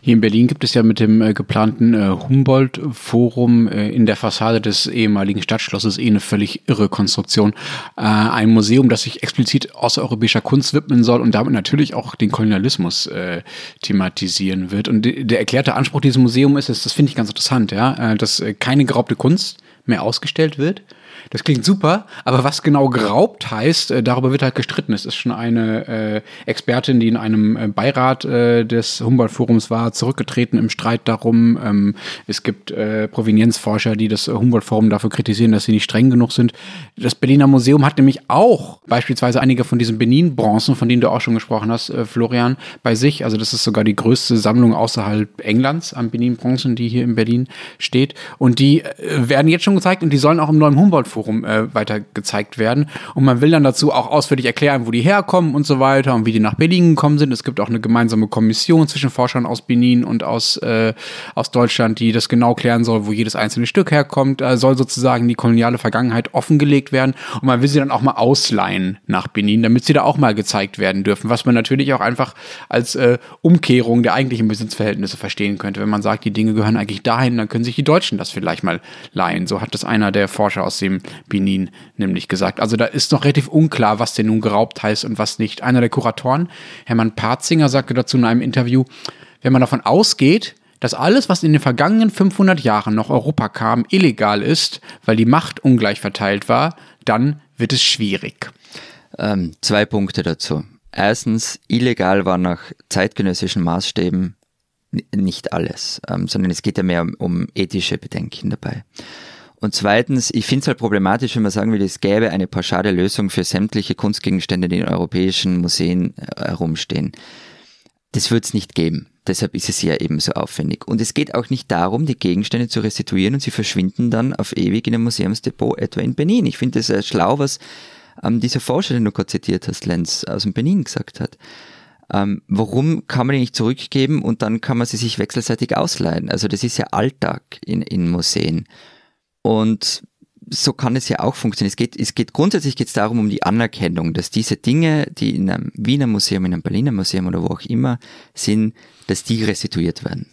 Hier in Berlin gibt es ja mit dem äh, geplanten äh, Humboldt-Forum äh, in der Fassade des ehemaligen Stadtschlosses eh eine völlig irre Konstruktion. Äh, ein Museum, das sich explizit außereuropäischer Kunst widmen soll und damit natürlich auch den Kolonialismus äh, thematisieren wird. Und de- der erklärte Anspruch dieses Museums ist, das finde ich ganz interessant, ja, äh, dass keine geraubte Kunst mehr ausgestellt wird. Das klingt super, aber was genau geraubt heißt, äh, darüber wird halt gestritten. Es ist schon eine äh, Expertin, die in einem äh, Beirat äh, des Humboldt-Forums war, zurückgetreten im Streit darum. Ähm, es gibt äh, Provenienzforscher, die das Humboldt-Forum dafür kritisieren, dass sie nicht streng genug sind. Das Berliner Museum hat nämlich auch beispielsweise einige von diesen Benin-Bronzen, von denen du auch schon gesprochen hast, Florian, bei sich. Also das ist sogar die größte Sammlung außerhalb Englands an Benin-Bronzen, die hier in Berlin steht. Und die werden jetzt schon gezeigt und die sollen auch im neuen Humboldt-Forum äh, weiter gezeigt werden. Und man will dann dazu auch ausführlich erklären, wo die herkommen und so weiter und wie die nach Berlin gekommen sind. Es gibt auch eine gemeinsame Kommission zwischen Forschern aus Benin und aus, äh, aus Deutschland, die das genau klären soll, wo jedes einzelne Stück herkommt. Äh, soll sozusagen die koloniale Vergangenheit offengelegt werden. Und man will sie dann auch mal ausleihen nach Benin, damit sie da auch mal gezeigt werden dürfen. Was man natürlich auch einfach als äh, Umkehrung der eigentlichen Besitzverhältnisse verstehen könnte. Wenn man sagt, die Dinge gehören eigentlich dahin, dann können sich die Deutschen das vielleicht mal leihen. So hat das einer der Forscher aus dem Benin nämlich gesagt. Also da ist noch relativ unklar, was denn nun geraubt heißt und was nicht. Einer der Kuratoren, Hermann Parzinger, sagte dazu in einem Interview, wenn man davon ausgeht, dass alles, was in den vergangenen 500 Jahren nach Europa kam, illegal ist, weil die Macht ungleich verteilt war, dann wird es schwierig. Ähm, zwei Punkte dazu. Erstens, illegal war nach zeitgenössischen Maßstäben nicht alles, ähm, sondern es geht ja mehr um, um ethische Bedenken dabei. Und zweitens, ich finde es halt problematisch, wenn man sagen will, es gäbe eine pauschale Lösung für sämtliche Kunstgegenstände, die in europäischen Museen äh, herumstehen. Das wird es nicht geben. Deshalb ist es ja eben so aufwendig. Und es geht auch nicht darum, die Gegenstände zu restituieren und sie verschwinden dann auf ewig in einem Museumsdepot, etwa in Benin. Ich finde das äh, schlau, was ähm, dieser Forscher, den du gerade zitiert hast, Lenz, aus dem Benin gesagt hat. Ähm, warum kann man die nicht zurückgeben und dann kann man sie sich wechselseitig ausleihen? Also das ist ja Alltag in, in Museen. Und so kann es ja auch funktionieren. Es geht, es geht grundsätzlich geht es darum, um die Anerkennung, dass diese Dinge, die in einem Wiener Museum, in einem Berliner Museum oder wo auch immer sind, dass die restituiert werden.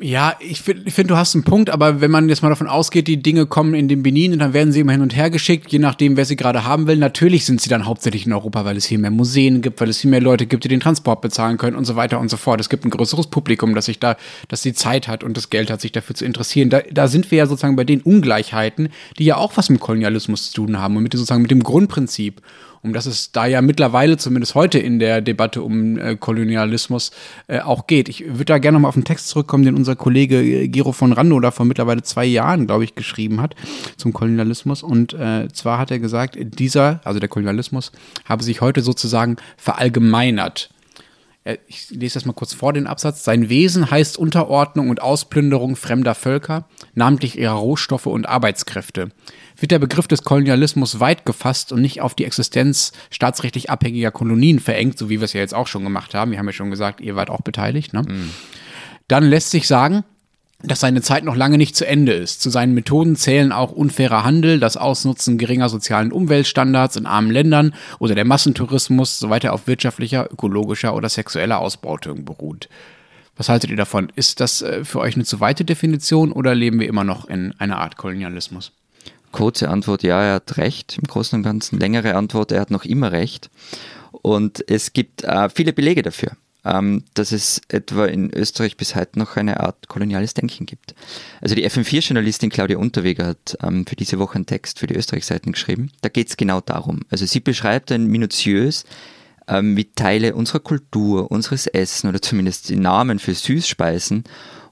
Ja, ich finde, find, du hast einen Punkt, aber wenn man jetzt mal davon ausgeht, die Dinge kommen in den Benin und dann werden sie immer hin und her geschickt, je nachdem, wer sie gerade haben will. Natürlich sind sie dann hauptsächlich in Europa, weil es hier mehr Museen gibt, weil es hier mehr Leute gibt, die den Transport bezahlen können und so weiter und so fort. Es gibt ein größeres Publikum, das sich da, das die Zeit hat und das Geld hat, sich dafür zu interessieren. Da, da sind wir ja sozusagen bei den Ungleichheiten, die ja auch was mit Kolonialismus zu tun haben und mit sozusagen mit dem Grundprinzip um das es da ja mittlerweile, zumindest heute in der Debatte um äh, Kolonialismus, äh, auch geht. Ich würde da gerne nochmal auf den Text zurückkommen, den unser Kollege äh, Gero von Rando da vor mittlerweile zwei Jahren, glaube ich, geschrieben hat zum Kolonialismus. Und äh, zwar hat er gesagt, dieser, also der Kolonialismus, habe sich heute sozusagen verallgemeinert. Äh, Ich lese das mal kurz vor, den Absatz. Sein Wesen heißt Unterordnung und Ausplünderung fremder Völker, namentlich ihrer Rohstoffe und Arbeitskräfte. Wird der Begriff des Kolonialismus weit gefasst und nicht auf die Existenz staatsrechtlich abhängiger Kolonien verengt, so wie wir es ja jetzt auch schon gemacht haben, wir haben ja schon gesagt, ihr wart auch beteiligt, ne? dann lässt sich sagen, dass seine Zeit noch lange nicht zu Ende ist. Zu seinen Methoden zählen auch unfairer Handel, das Ausnutzen geringer sozialen Umweltstandards in armen Ländern oder der Massentourismus, soweit er auf wirtschaftlicher, ökologischer oder sexueller Ausbeutung beruht. Was haltet ihr davon? Ist das äh, für euch eine zu weite Definition oder leben wir immer noch in einer Art Kolonialismus? Kurze Antwort, ja, er hat recht im Großen und Ganzen. Längere Antwort, er hat noch immer recht. Und es gibt äh, viele Belege dafür, ähm, dass es etwa in Österreich bis heute noch eine Art koloniales Denken gibt. Also die FM4-Journalistin Claudia Unterweger hat ähm, für diese Woche einen Text für die Österreich-Seiten geschrieben. Da geht es genau darum. Also sie beschreibt dann minutiös, ähm, wie Teile unserer Kultur, unseres Essen oder zumindest die Namen für Süßspeisen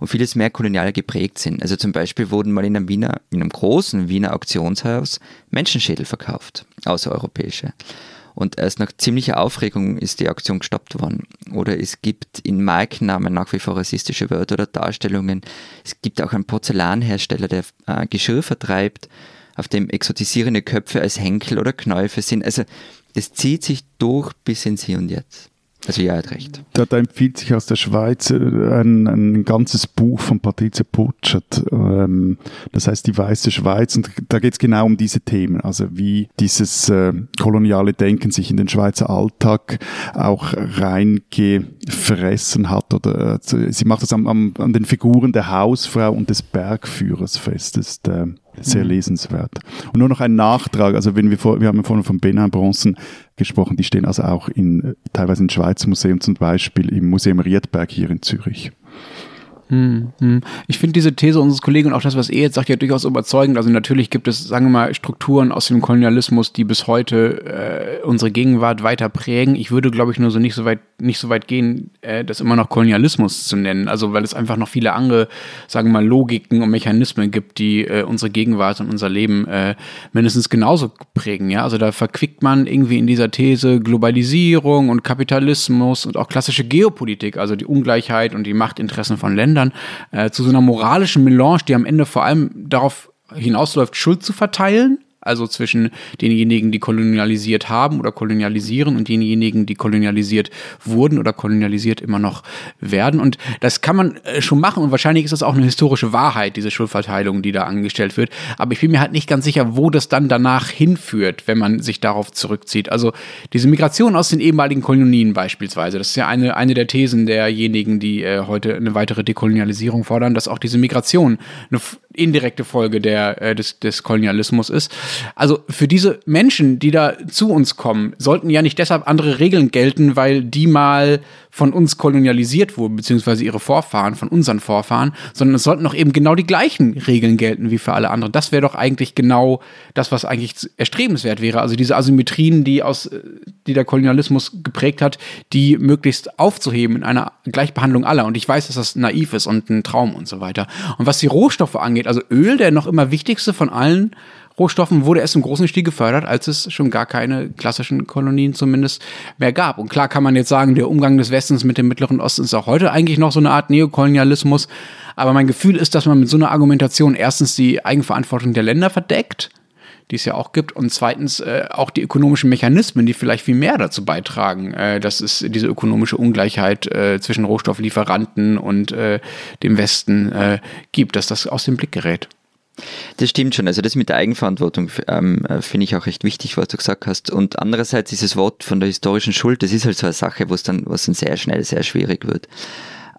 und vieles mehr kolonial geprägt sind. Also zum Beispiel wurden mal in einem Wiener, in einem großen Wiener Auktionshaus Menschenschädel verkauft, außereuropäische. Und erst nach ziemlicher Aufregung ist die Auktion gestoppt worden. Oder es gibt in Markennamen nach wie vor rassistische Wörter oder Darstellungen. Es gibt auch einen Porzellanhersteller, der äh, Geschirr vertreibt, auf dem exotisierende Köpfe als Henkel oder Knäufe sind. Also das zieht sich durch bis ins Hier und Jetzt. Also ja, hat recht. Da, empfiehlt sich aus der Schweiz äh, ein, ein ganzes Buch von Patricia Putschert, ähm, das heißt Die Weiße Schweiz und da geht es genau um diese Themen, also wie dieses äh, koloniale Denken sich in den Schweizer Alltag auch reingefressen hat oder äh, sie macht das am, am, an den Figuren der Hausfrau und des Bergführers fest. Das ist, äh, sehr mhm. lesenswert. Und nur noch ein Nachtrag, also wenn wir vor, wir haben vorhin von Benin Bronzen gesprochen, die stehen also auch in, teilweise in Schweizer Museum, zum Beispiel im Museum Riedberg hier in Zürich. Hm, hm. Ich finde diese These unseres Kollegen und auch das, was er jetzt sagt, ja durchaus überzeugend. Also natürlich gibt es, sagen wir mal, Strukturen aus dem Kolonialismus, die bis heute äh, unsere Gegenwart weiter prägen. Ich würde, glaube ich, nur so nicht so weit, nicht so weit gehen, äh, das immer noch Kolonialismus zu nennen. Also weil es einfach noch viele andere, sagen wir mal, Logiken und Mechanismen gibt, die äh, unsere Gegenwart und unser Leben äh, mindestens genauso prägen. Ja, also da verquickt man irgendwie in dieser These Globalisierung und Kapitalismus und auch klassische Geopolitik, also die Ungleichheit und die Machtinteressen von Ländern dann äh, zu so einer moralischen Melange, die am Ende vor allem darauf hinausläuft, Schuld zu verteilen also zwischen denjenigen, die kolonialisiert haben oder kolonialisieren und denjenigen, die kolonialisiert wurden oder kolonialisiert immer noch werden. Und das kann man äh, schon machen und wahrscheinlich ist das auch eine historische Wahrheit, diese Schuldverteilung, die da angestellt wird. Aber ich bin mir halt nicht ganz sicher, wo das dann danach hinführt, wenn man sich darauf zurückzieht. Also diese Migration aus den ehemaligen Kolonien beispielsweise, das ist ja eine, eine der Thesen derjenigen, die äh, heute eine weitere Dekolonialisierung fordern, dass auch diese Migration eine indirekte Folge der, äh, des, des Kolonialismus ist. Also für diese Menschen, die da zu uns kommen, sollten ja nicht deshalb andere Regeln gelten, weil die mal von uns kolonialisiert wurden, beziehungsweise ihre Vorfahren, von unseren Vorfahren, sondern es sollten doch eben genau die gleichen Regeln gelten wie für alle anderen. Das wäre doch eigentlich genau das, was eigentlich erstrebenswert wäre. Also diese Asymmetrien, die aus, die der Kolonialismus geprägt hat, die möglichst aufzuheben in einer Gleichbehandlung aller. Und ich weiß, dass das naiv ist und ein Traum und so weiter. Und was die Rohstoffe angeht, also Öl, der noch immer wichtigste von allen Rohstoffen wurde erst im großen Stil gefördert, als es schon gar keine klassischen Kolonien zumindest mehr gab. Und klar kann man jetzt sagen, der Umgang des Westens mit dem Mittleren Osten ist auch heute eigentlich noch so eine Art Neokolonialismus. Aber mein Gefühl ist, dass man mit so einer Argumentation erstens die Eigenverantwortung der Länder verdeckt, die es ja auch gibt, und zweitens äh, auch die ökonomischen Mechanismen, die vielleicht viel mehr dazu beitragen, äh, dass es diese ökonomische Ungleichheit äh, zwischen Rohstofflieferanten und äh, dem Westen äh, gibt, dass das aus dem Blick gerät. Das stimmt schon. Also das mit der Eigenverantwortung ähm, äh, finde ich auch recht wichtig, was du gesagt hast. Und andererseits dieses Wort von der historischen Schuld, das ist halt so eine Sache, wo es dann, was dann sehr schnell sehr schwierig wird.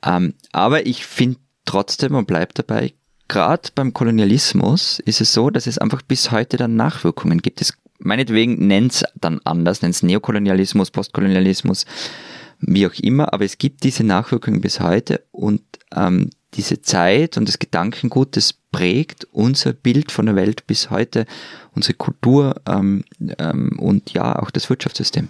Ähm, aber ich finde trotzdem und bleibt dabei, gerade beim Kolonialismus ist es so, dass es einfach bis heute dann Nachwirkungen gibt. Es meinetwegen nennt es dann anders, nennt es Neokolonialismus, Postkolonialismus, wie auch immer, aber es gibt diese Nachwirkungen bis heute und ähm, diese Zeit und das Gedankengut, das prägt unser Bild von der Welt bis heute, unsere Kultur ähm, ähm, und ja, auch das Wirtschaftssystem.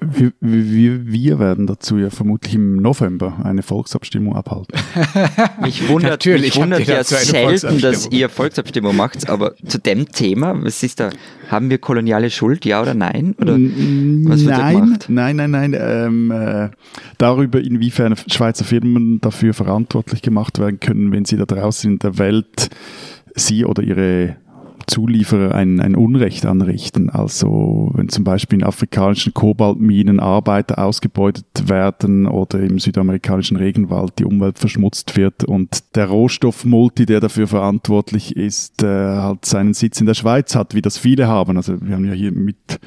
Wir, wir, wir, werden dazu ja vermutlich im November eine Volksabstimmung abhalten. mich wundert, Natürlich, mich wundert ja selten, dass ihr Volksabstimmung macht, aber zu dem Thema, was ist da, haben wir koloniale Schuld, ja oder nein? Oder was wird nein, nein, nein, nein, ähm, äh, darüber, inwiefern Schweizer Firmen dafür verantwortlich gemacht werden können, wenn sie da draußen in der Welt sie oder ihre Zulieferer ein, ein Unrecht anrichten. Also wenn zum Beispiel in afrikanischen Kobaltminen Arbeiter ausgebeutet werden oder im südamerikanischen Regenwald die Umwelt verschmutzt wird und der Rohstoffmulti, der dafür verantwortlich ist, äh, halt seinen Sitz in der Schweiz hat, wie das viele haben. Also wir haben ja hier mit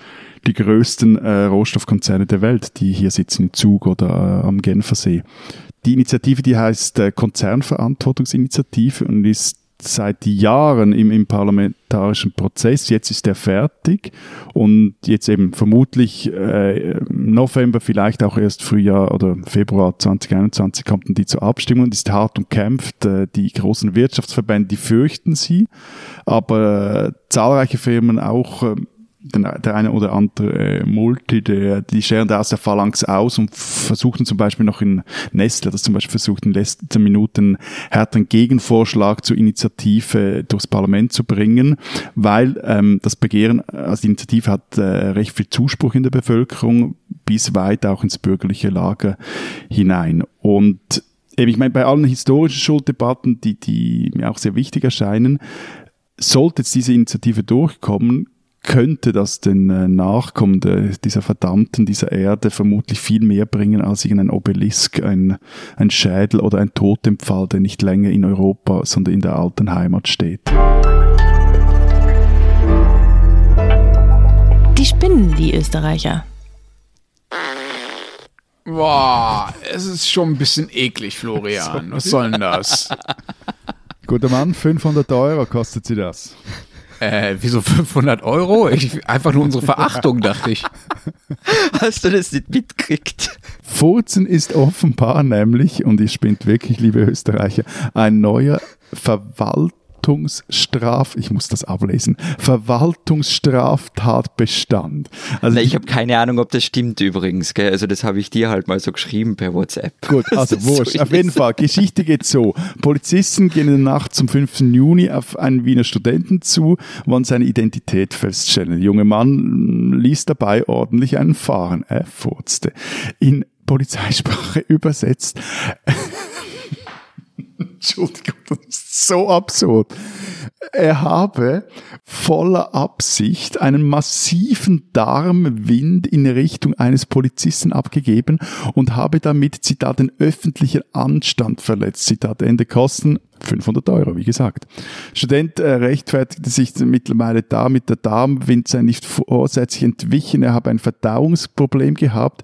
die größten äh, Rohstoffkonzerne der Welt, die hier sitzen im Zug oder äh, am Genfersee. Die Initiative, die heißt äh, Konzernverantwortungsinitiative und ist seit Jahren im, im parlamentarischen Prozess. Jetzt ist er fertig und jetzt eben vermutlich äh, November, vielleicht auch erst Frühjahr oder Februar 2021 kommt die zur Abstimmung ist hart umkämpft. Äh, die großen Wirtschaftsverbände, die fürchten sie, aber äh, zahlreiche Firmen auch äh, der eine oder andere äh, Multi, der, die scheren da aus der Phalanx aus und versuchten zum Beispiel noch in Nestle, das zum Beispiel versucht in letzten Minuten härteren Gegenvorschlag zur Initiative durchs Parlament zu bringen, weil ähm, das Begehren, also die Initiative hat äh, recht viel Zuspruch in der Bevölkerung, bis weit auch ins bürgerliche Lager hinein. Und eben, ich meine, bei allen historischen Schulddebatten, die, die mir auch sehr wichtig erscheinen, sollte jetzt diese Initiative durchkommen, könnte das den äh, Nachkommen dieser Verdammten, dieser Erde vermutlich viel mehr bringen als irgendein Obelisk, ein, ein Schädel oder ein Totempfahl, der nicht länger in Europa, sondern in der alten Heimat steht. Die spinnen, die Österreicher. Boah, es ist schon ein bisschen eklig, Florian. Was soll denn das? Guter Mann, 500 Euro kostet sie das. Äh, wieso 500 Euro? Ich, einfach nur unsere Verachtung, dachte ich. Hast du das nicht mitgekriegt? Furzen ist offenbar nämlich, und ihr spinnt wirklich, liebe Österreicher, ein neuer Verwalt Verwaltungsstraf, ich muss das ablesen, Verwaltungsstraftatbestand. Also Na, ich habe keine Ahnung, ob das stimmt übrigens. Gell? Also das habe ich dir halt mal so geschrieben per WhatsApp. Gut, also wurscht. So auf jeden Fall, Geschichte geht so. Polizisten gehen in der Nacht zum 5. Juni auf einen Wiener Studenten zu, wollen seine Identität feststellen. Der junge Mann ließ dabei ordentlich einen fahren. Er furzte. In Polizeisprache übersetzt Entschuldigung, das ist so absurd. Er habe voller Absicht einen massiven Darmwind in Richtung eines Polizisten abgegeben und habe damit, Zitat, den öffentlichen Anstand verletzt. Zitat Ende Kosten 500 Euro, wie gesagt. Student äh, rechtfertigte sich mittlerweile damit, der Darmwind sei nicht vorsätzlich entwichen, er habe ein Verdauungsproblem gehabt.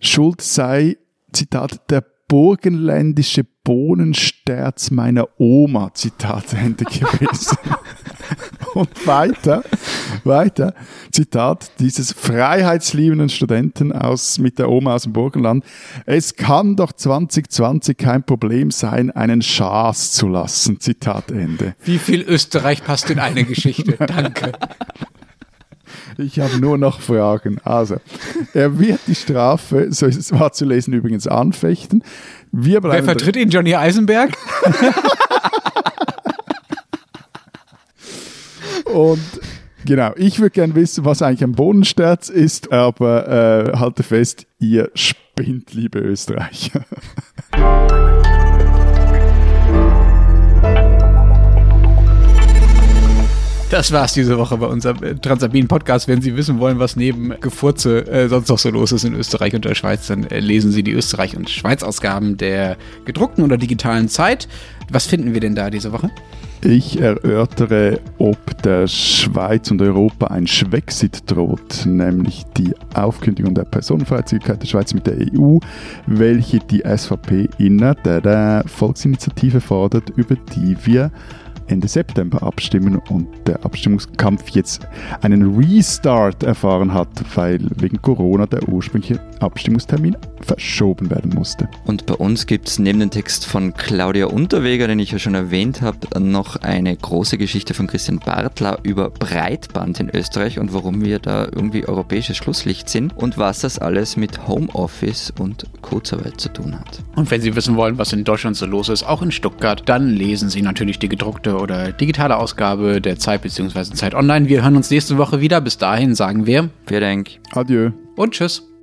Schuld sei, Zitat, der burgenländische Bohnensterz meiner Oma, Zitat Ende gewesen. Und weiter, weiter, Zitat dieses freiheitsliebenden Studenten aus, mit der Oma aus dem Burgenland. Es kann doch 2020 kein Problem sein, einen Schaß zu lassen. Zitat Ende. Wie viel Österreich passt in eine Geschichte? Danke. Ich habe nur noch Fragen. Also, er wird die Strafe, so ist es war zu lesen übrigens, anfechten. Wir Wer vertritt ihn, Johnny Eisenberg? Und genau, ich würde gerne wissen, was eigentlich ein Bodensterz ist, aber äh, halte fest, ihr spinnt, liebe Österreicher. Das war's diese Woche bei unserem äh, Transabin Podcast. Wenn Sie wissen wollen, was neben Gefurze äh, sonst noch so los ist in Österreich und der Schweiz, dann äh, lesen Sie die Österreich- und Schweiz-Ausgaben der gedruckten oder digitalen Zeit. Was finden wir denn da diese Woche? Ich erörtere, ob der Schweiz und Europa ein Schwexit droht, nämlich die Aufkündigung der Personenfreizügigkeit der Schweiz mit der EU, welche die SVP in der Volksinitiative fordert, über die wir Ende September abstimmen und der Abstimmungskampf jetzt einen Restart erfahren hat, weil wegen Corona der ursprüngliche Abstimmungstermin verschoben werden musste. Und bei uns gibt es neben dem Text von Claudia Unterweger, den ich ja schon erwähnt habe, noch eine große Geschichte von Christian Bartler über Breitband in Österreich und warum wir da irgendwie europäisches Schlusslicht sind und was das alles mit Homeoffice und Kurzarbeit zu tun hat. Und wenn Sie wissen wollen, was in Deutschland so los ist, auch in Stuttgart, dann lesen Sie natürlich die gedruckte oder digitale Ausgabe der Zeit bzw. Zeit Online. Wir hören uns nächste Woche wieder. Bis dahin sagen wir. Vielen Dank. Adieu. Und tschüss.